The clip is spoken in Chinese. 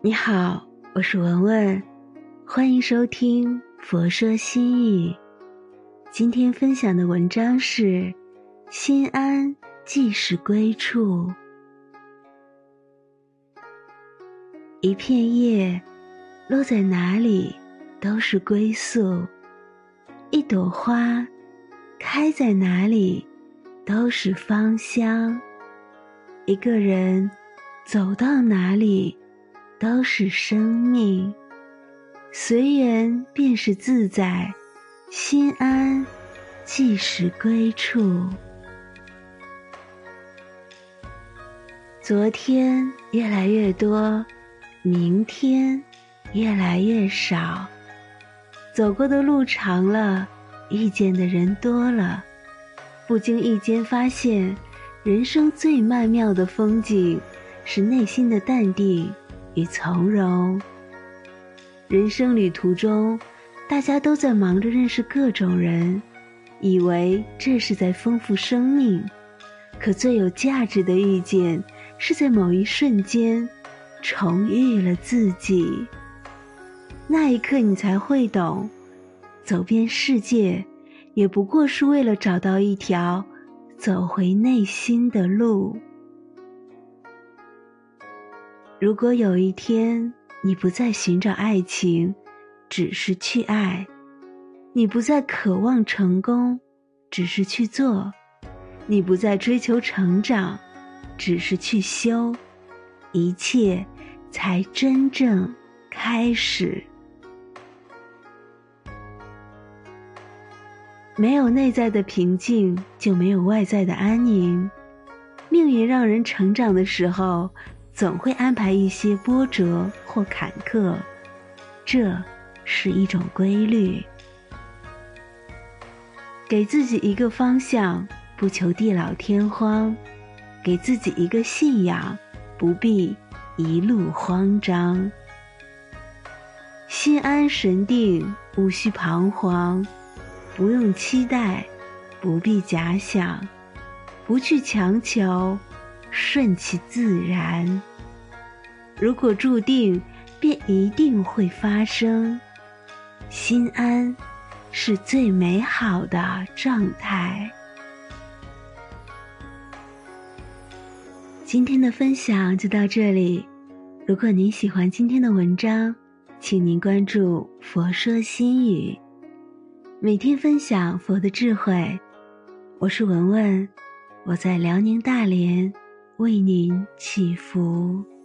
你好，我是文文，欢迎收听《佛说心语》。今天分享的文章是：心安即是归处。一片叶落在哪里都是归宿，一朵花开在哪里都是芳香，一个人走到哪里。都是生命，随缘便是自在，心安即是归处。昨天越来越多，明天越来越少。走过的路长了，遇见的人多了，不经意间发现，人生最曼妙的风景是内心的淡定。与从容。人生旅途中，大家都在忙着认识各种人，以为这是在丰富生命。可最有价值的遇见，是在某一瞬间，重遇了自己。那一刻，你才会懂，走遍世界，也不过是为了找到一条走回内心的路。如果有一天你不再寻找爱情，只是去爱；你不再渴望成功，只是去做；你不再追求成长，只是去修，一切才真正开始。没有内在的平静，就没有外在的安宁。命运让人成长的时候。总会安排一些波折或坎坷，这是一种规律。给自己一个方向，不求地老天荒；给自己一个信仰，不必一路慌张。心安神定，无需彷徨；不用期待，不必假想；不去强求。顺其自然。如果注定，便一定会发生。心安，是最美好的状态。今天的分享就到这里。如果您喜欢今天的文章，请您关注“佛说心语”，每天分享佛的智慧。我是文文，我在辽宁大连。为您祈福。